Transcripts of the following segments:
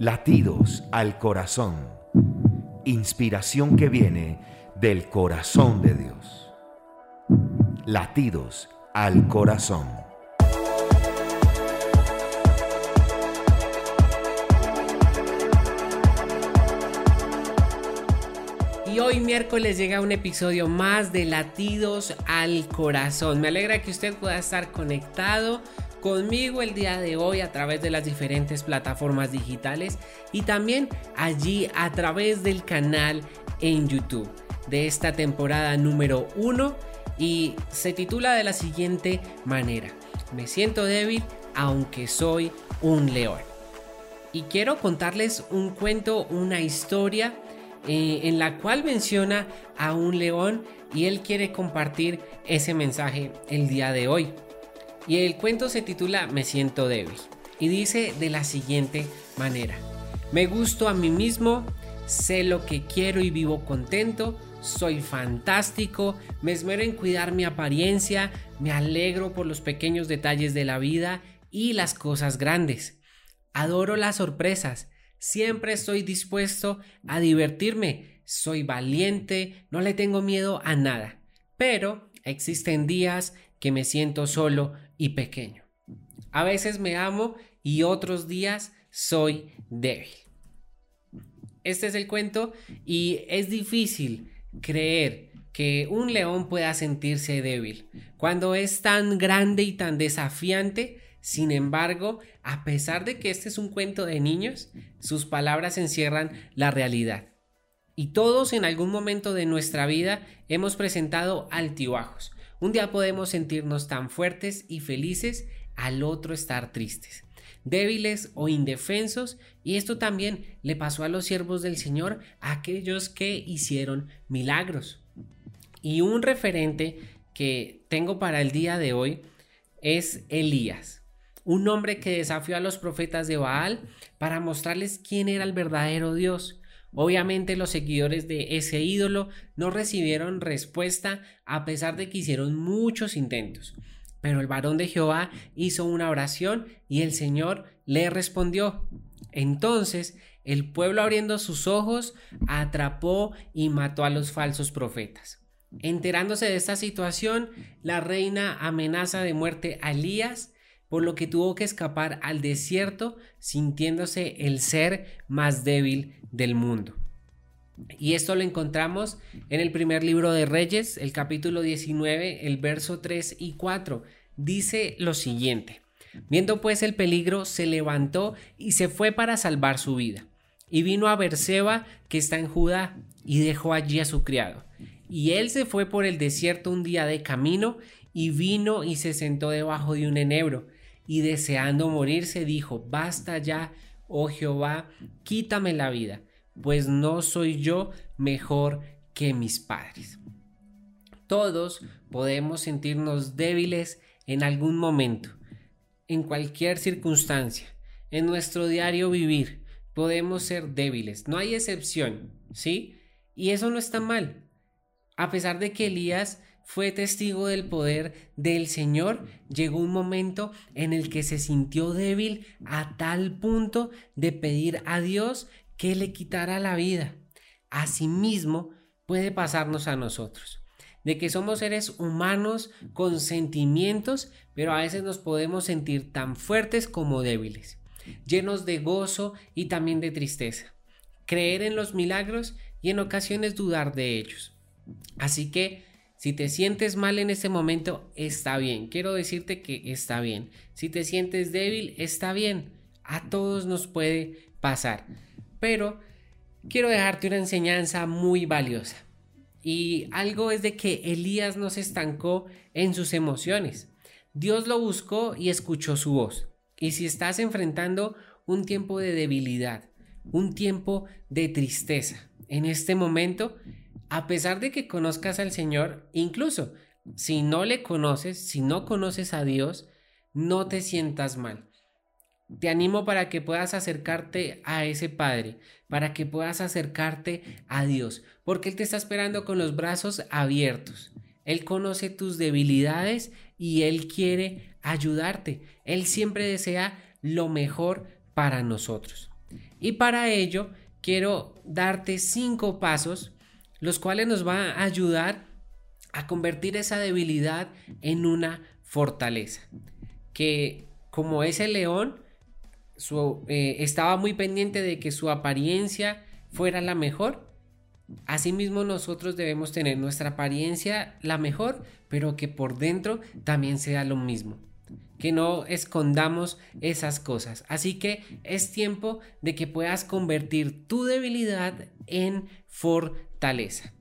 Latidos al corazón. Inspiración que viene del corazón de Dios. Latidos al corazón. Y hoy miércoles llega un episodio más de Latidos al Corazón. Me alegra que usted pueda estar conectado conmigo el día de hoy a través de las diferentes plataformas digitales y también allí a través del canal en YouTube de esta temporada número 1 y se titula de la siguiente manera. Me siento débil aunque soy un león. Y quiero contarles un cuento, una historia eh, en la cual menciona a un león y él quiere compartir ese mensaje el día de hoy. Y el cuento se titula Me siento débil y dice de la siguiente manera. Me gusto a mí mismo, sé lo que quiero y vivo contento, soy fantástico, me esmero en cuidar mi apariencia, me alegro por los pequeños detalles de la vida y las cosas grandes. Adoro las sorpresas, siempre estoy dispuesto a divertirme, soy valiente, no le tengo miedo a nada. Pero existen días que me siento solo y pequeño. A veces me amo y otros días soy débil. Este es el cuento y es difícil creer que un león pueda sentirse débil cuando es tan grande y tan desafiante. Sin embargo, a pesar de que este es un cuento de niños, sus palabras encierran la realidad. Y todos en algún momento de nuestra vida hemos presentado altibajos, un día podemos sentirnos tan fuertes y felices, al otro estar tristes, débiles o indefensos, y esto también le pasó a los siervos del Señor, a aquellos que hicieron milagros. Y un referente que tengo para el día de hoy es Elías, un hombre que desafió a los profetas de Baal para mostrarles quién era el verdadero Dios. Obviamente los seguidores de ese ídolo no recibieron respuesta a pesar de que hicieron muchos intentos. Pero el varón de Jehová hizo una oración y el Señor le respondió. Entonces el pueblo abriendo sus ojos atrapó y mató a los falsos profetas. Enterándose de esta situación, la reina amenaza de muerte a Elías por lo que tuvo que escapar al desierto sintiéndose el ser más débil del mundo. Y esto lo encontramos en el primer libro de Reyes, el capítulo 19, el verso 3 y 4. Dice lo siguiente. Viendo pues el peligro, se levantó y se fue para salvar su vida. Y vino a Berseba, que está en Judá, y dejó allí a su criado. Y él se fue por el desierto un día de camino, y vino y se sentó debajo de un enebro, y deseando morirse dijo, basta ya, oh Jehová, quítame la vida, pues no soy yo mejor que mis padres. Todos podemos sentirnos débiles en algún momento, en cualquier circunstancia, en nuestro diario vivir, podemos ser débiles, no hay excepción, ¿sí? Y eso no está mal. A pesar de que Elías fue testigo del poder del Señor, llegó un momento en el que se sintió débil a tal punto de pedir a Dios que le quitara la vida. Asimismo, puede pasarnos a nosotros, de que somos seres humanos con sentimientos, pero a veces nos podemos sentir tan fuertes como débiles, llenos de gozo y también de tristeza, creer en los milagros y en ocasiones dudar de ellos. Así que si te sientes mal en este momento, está bien. Quiero decirte que está bien. Si te sientes débil, está bien. A todos nos puede pasar. Pero quiero dejarte una enseñanza muy valiosa. Y algo es de que Elías no se estancó en sus emociones. Dios lo buscó y escuchó su voz. Y si estás enfrentando un tiempo de debilidad, un tiempo de tristeza, en este momento a pesar de que conozcas al Señor, incluso si no le conoces, si no conoces a Dios, no te sientas mal. Te animo para que puedas acercarte a ese Padre, para que puedas acercarte a Dios, porque Él te está esperando con los brazos abiertos. Él conoce tus debilidades y Él quiere ayudarte. Él siempre desea lo mejor para nosotros. Y para ello quiero darte cinco pasos, los cuales nos van a ayudar a convertir esa debilidad en una fortaleza. Que como ese león, eh, estaba muy pendiente de que su apariencia fuera la mejor. Asimismo nosotros debemos tener nuestra apariencia la mejor, pero que por dentro también sea lo mismo. Que no escondamos esas cosas. Así que es tiempo de que puedas convertir tu debilidad en fortaleza.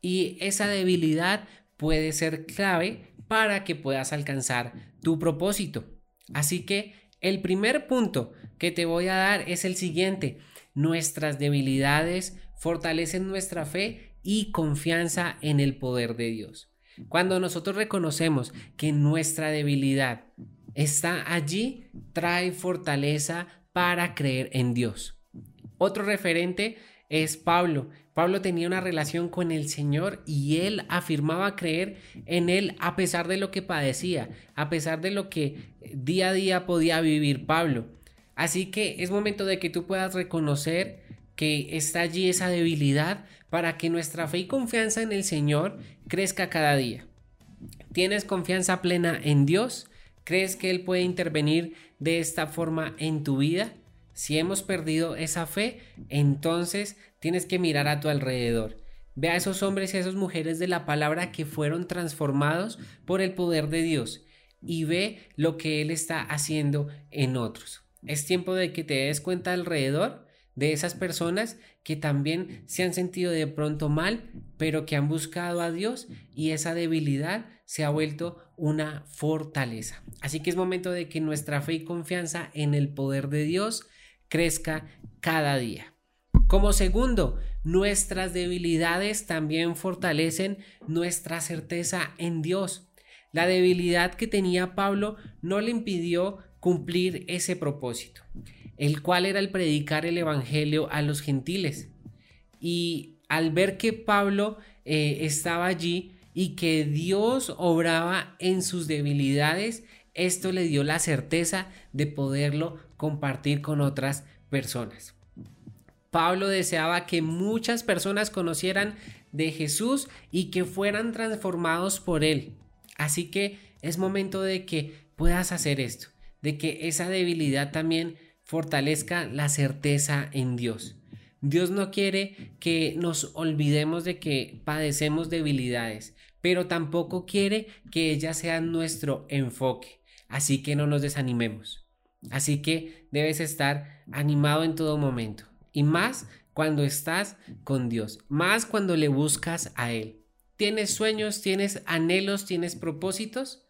Y esa debilidad puede ser clave para que puedas alcanzar tu propósito. Así que el primer punto que te voy a dar es el siguiente. Nuestras debilidades fortalecen nuestra fe y confianza en el poder de Dios. Cuando nosotros reconocemos que nuestra debilidad está allí, trae fortaleza para creer en Dios. Otro referente es Pablo. Pablo tenía una relación con el Señor y él afirmaba creer en Él a pesar de lo que padecía, a pesar de lo que día a día podía vivir Pablo. Así que es momento de que tú puedas reconocer que está allí esa debilidad para que nuestra fe y confianza en el Señor crezca cada día. ¿Tienes confianza plena en Dios? ¿Crees que Él puede intervenir de esta forma en tu vida? Si hemos perdido esa fe, entonces tienes que mirar a tu alrededor. Ve a esos hombres y a esas mujeres de la palabra que fueron transformados por el poder de Dios y ve lo que Él está haciendo en otros. Es tiempo de que te des cuenta alrededor de esas personas que también se han sentido de pronto mal, pero que han buscado a Dios y esa debilidad se ha vuelto una fortaleza. Así que es momento de que nuestra fe y confianza en el poder de Dios crezca cada día. Como segundo, nuestras debilidades también fortalecen nuestra certeza en Dios. La debilidad que tenía Pablo no le impidió cumplir ese propósito, el cual era el predicar el Evangelio a los gentiles. Y al ver que Pablo eh, estaba allí y que Dios obraba en sus debilidades, esto le dio la certeza de poderlo compartir con otras personas. Pablo deseaba que muchas personas conocieran de Jesús y que fueran transformados por él. Así que es momento de que puedas hacer esto, de que esa debilidad también fortalezca la certeza en Dios. Dios no quiere que nos olvidemos de que padecemos debilidades, pero tampoco quiere que ellas sean nuestro enfoque. Así que no nos desanimemos. Así que debes estar animado en todo momento. Y más cuando estás con Dios. Más cuando le buscas a Él. ¿Tienes sueños? ¿Tienes anhelos? ¿Tienes propósitos?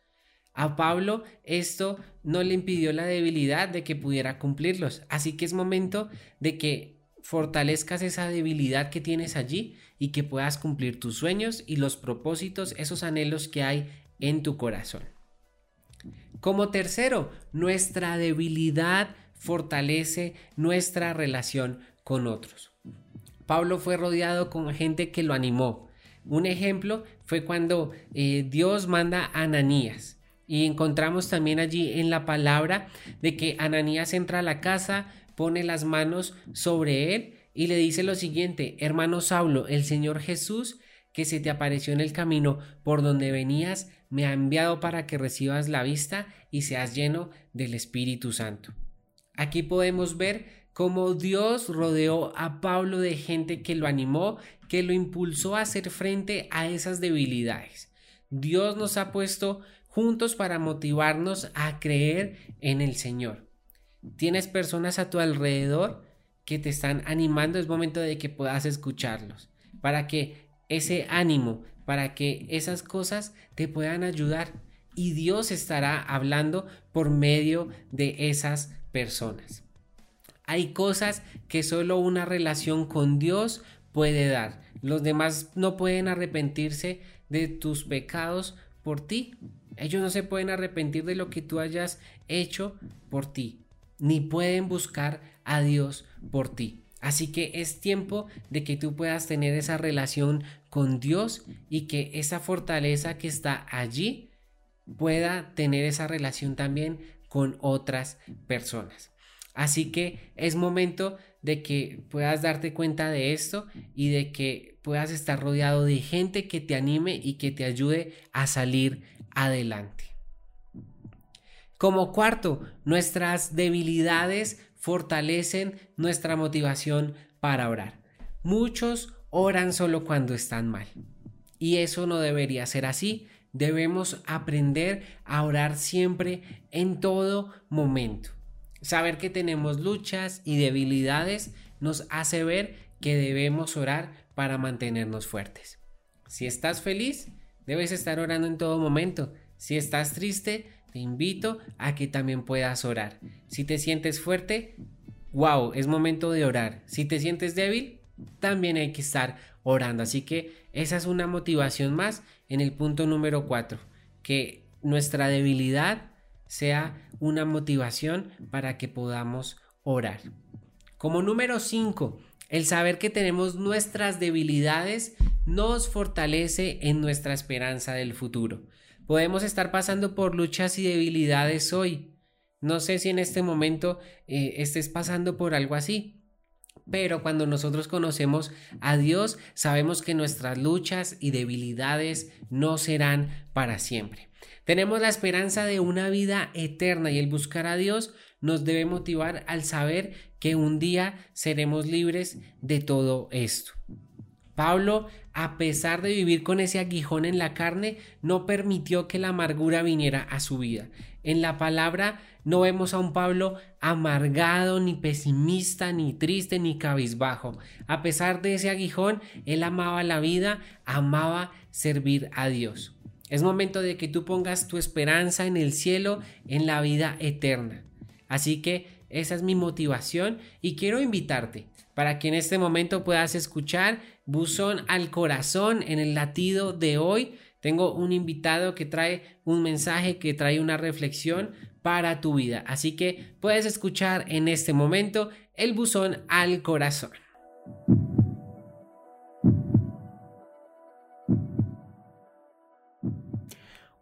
A Pablo esto no le impidió la debilidad de que pudiera cumplirlos. Así que es momento de que fortalezcas esa debilidad que tienes allí y que puedas cumplir tus sueños y los propósitos, esos anhelos que hay en tu corazón. Como tercero, nuestra debilidad fortalece nuestra relación con otros. Pablo fue rodeado con gente que lo animó. Un ejemplo fue cuando eh, Dios manda a Ananías. Y encontramos también allí en la palabra de que Ananías entra a la casa, pone las manos sobre él y le dice lo siguiente, hermano Saulo, el Señor Jesús que se te apareció en el camino por donde venías, me ha enviado para que recibas la vista y seas lleno del Espíritu Santo. Aquí podemos ver cómo Dios rodeó a Pablo de gente que lo animó, que lo impulsó a hacer frente a esas debilidades. Dios nos ha puesto juntos para motivarnos a creer en el Señor. Tienes personas a tu alrededor que te están animando, es momento de que puedas escucharlos, para que ese ánimo, para que esas cosas te puedan ayudar y Dios estará hablando por medio de esas personas. Hay cosas que solo una relación con Dios puede dar. Los demás no pueden arrepentirse de tus pecados por ti. Ellos no se pueden arrepentir de lo que tú hayas hecho por ti, ni pueden buscar a Dios por ti. Así que es tiempo de que tú puedas tener esa relación con Dios y que esa fortaleza que está allí pueda tener esa relación también con otras personas. Así que es momento de que puedas darte cuenta de esto y de que puedas estar rodeado de gente que te anime y que te ayude a salir adelante. Como cuarto, nuestras debilidades fortalecen nuestra motivación para orar. Muchos oran solo cuando están mal. Y eso no debería ser así. Debemos aprender a orar siempre en todo momento. Saber que tenemos luchas y debilidades nos hace ver que debemos orar para mantenernos fuertes. Si estás feliz, debes estar orando en todo momento. Si estás triste, te invito a que también puedas orar. Si te sientes fuerte, wow, es momento de orar. Si te sientes débil, también hay que estar orando. Así que esa es una motivación más en el punto número 4, que nuestra debilidad sea una motivación para que podamos orar. Como número 5, el saber que tenemos nuestras debilidades nos fortalece en nuestra esperanza del futuro. Podemos estar pasando por luchas y debilidades hoy. No sé si en este momento eh, estés pasando por algo así. Pero cuando nosotros conocemos a Dios, sabemos que nuestras luchas y debilidades no serán para siempre. Tenemos la esperanza de una vida eterna y el buscar a Dios nos debe motivar al saber que un día seremos libres de todo esto. Pablo, a pesar de vivir con ese aguijón en la carne, no permitió que la amargura viniera a su vida. En la palabra no vemos a un Pablo amargado, ni pesimista, ni triste, ni cabizbajo. A pesar de ese aguijón, él amaba la vida, amaba servir a Dios. Es momento de que tú pongas tu esperanza en el cielo, en la vida eterna. Así que esa es mi motivación y quiero invitarte para que en este momento puedas escuchar Buzón al Corazón en el latido de hoy. Tengo un invitado que trae un mensaje, que trae una reflexión para tu vida. Así que puedes escuchar en este momento el buzón al corazón.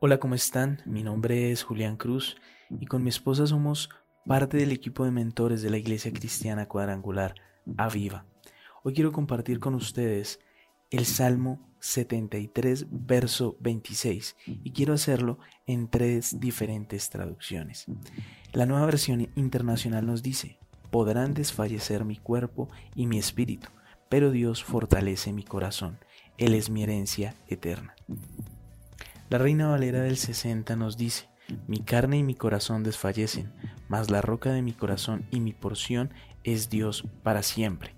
Hola, ¿cómo están? Mi nombre es Julián Cruz y con mi esposa somos parte del equipo de mentores de la Iglesia Cristiana Cuadrangular Aviva. Hoy quiero compartir con ustedes el Salmo 73, verso 26, y quiero hacerlo en tres diferentes traducciones. La nueva versión internacional nos dice, podrán desfallecer mi cuerpo y mi espíritu, pero Dios fortalece mi corazón, Él es mi herencia eterna. La Reina Valera del 60 nos dice, mi carne y mi corazón desfallecen, mas la roca de mi corazón y mi porción es Dios para siempre.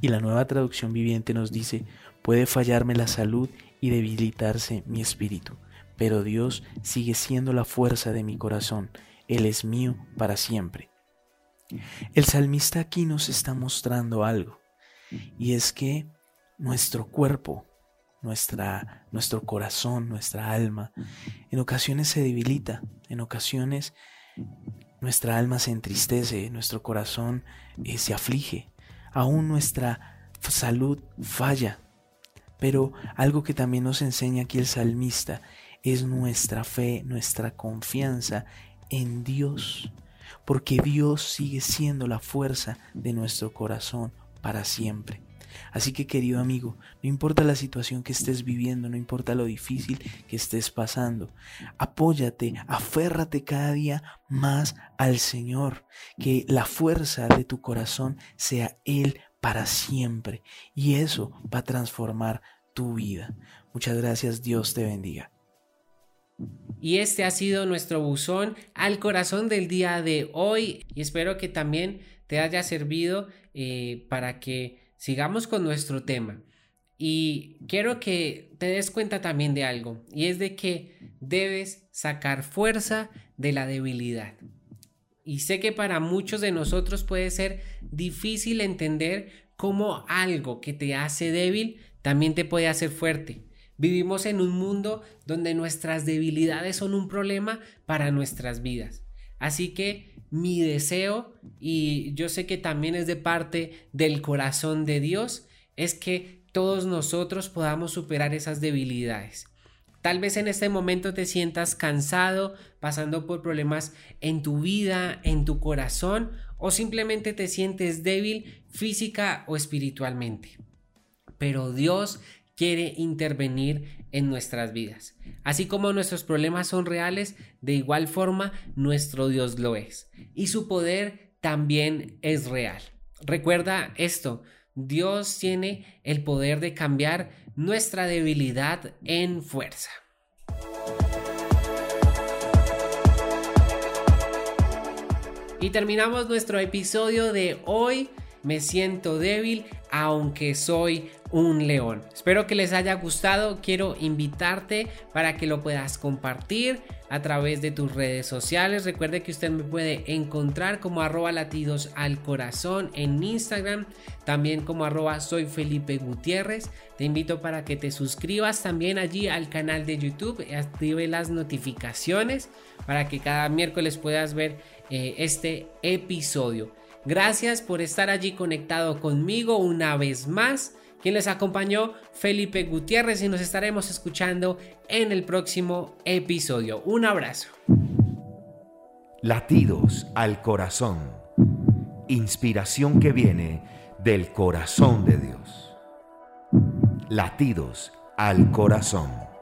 Y la nueva traducción viviente nos dice, puede fallarme la salud y debilitarse mi espíritu, pero Dios sigue siendo la fuerza de mi corazón, Él es mío para siempre. El salmista aquí nos está mostrando algo, y es que nuestro cuerpo, nuestra, nuestro corazón, nuestra alma. En ocasiones se debilita, en ocasiones nuestra alma se entristece, nuestro corazón eh, se aflige, aún nuestra salud falla. Pero algo que también nos enseña aquí el salmista es nuestra fe, nuestra confianza en Dios, porque Dios sigue siendo la fuerza de nuestro corazón para siempre. Así que querido amigo, no importa la situación que estés viviendo, no importa lo difícil que estés pasando, apóyate, aférrate cada día más al Señor, que la fuerza de tu corazón sea Él para siempre y eso va a transformar tu vida. Muchas gracias, Dios te bendiga. Y este ha sido nuestro buzón al corazón del día de hoy y espero que también te haya servido eh, para que sigamos con nuestro tema. Y quiero que te des cuenta también de algo, y es de que debes sacar fuerza de la debilidad. Y sé que para muchos de nosotros puede ser difícil entender cómo algo que te hace débil también te puede hacer fuerte. Vivimos en un mundo donde nuestras debilidades son un problema para nuestras vidas. Así que mi deseo, y yo sé que también es de parte del corazón de Dios, es que todos nosotros podamos superar esas debilidades. Tal vez en este momento te sientas cansado, pasando por problemas en tu vida, en tu corazón, o simplemente te sientes débil física o espiritualmente. Pero Dios quiere intervenir en nuestras vidas. Así como nuestros problemas son reales, de igual forma nuestro Dios lo es. Y su poder también es real. Recuerda esto, Dios tiene el poder de cambiar nuestra debilidad en fuerza. Y terminamos nuestro episodio de hoy. Me siento débil aunque soy un león. Espero que les haya gustado. Quiero invitarte para que lo puedas compartir a través de tus redes sociales. Recuerde que usted me puede encontrar como arroba latidos al corazón en Instagram, también como arroba soy Felipe Gutiérrez. Te invito para que te suscribas también allí al canal de YouTube y active las notificaciones para que cada miércoles puedas ver eh, este episodio. Gracias por estar allí conectado conmigo una vez más. Quien les acompañó, Felipe Gutiérrez, y nos estaremos escuchando en el próximo episodio. Un abrazo. Latidos al corazón. Inspiración que viene del corazón de Dios. Latidos al corazón.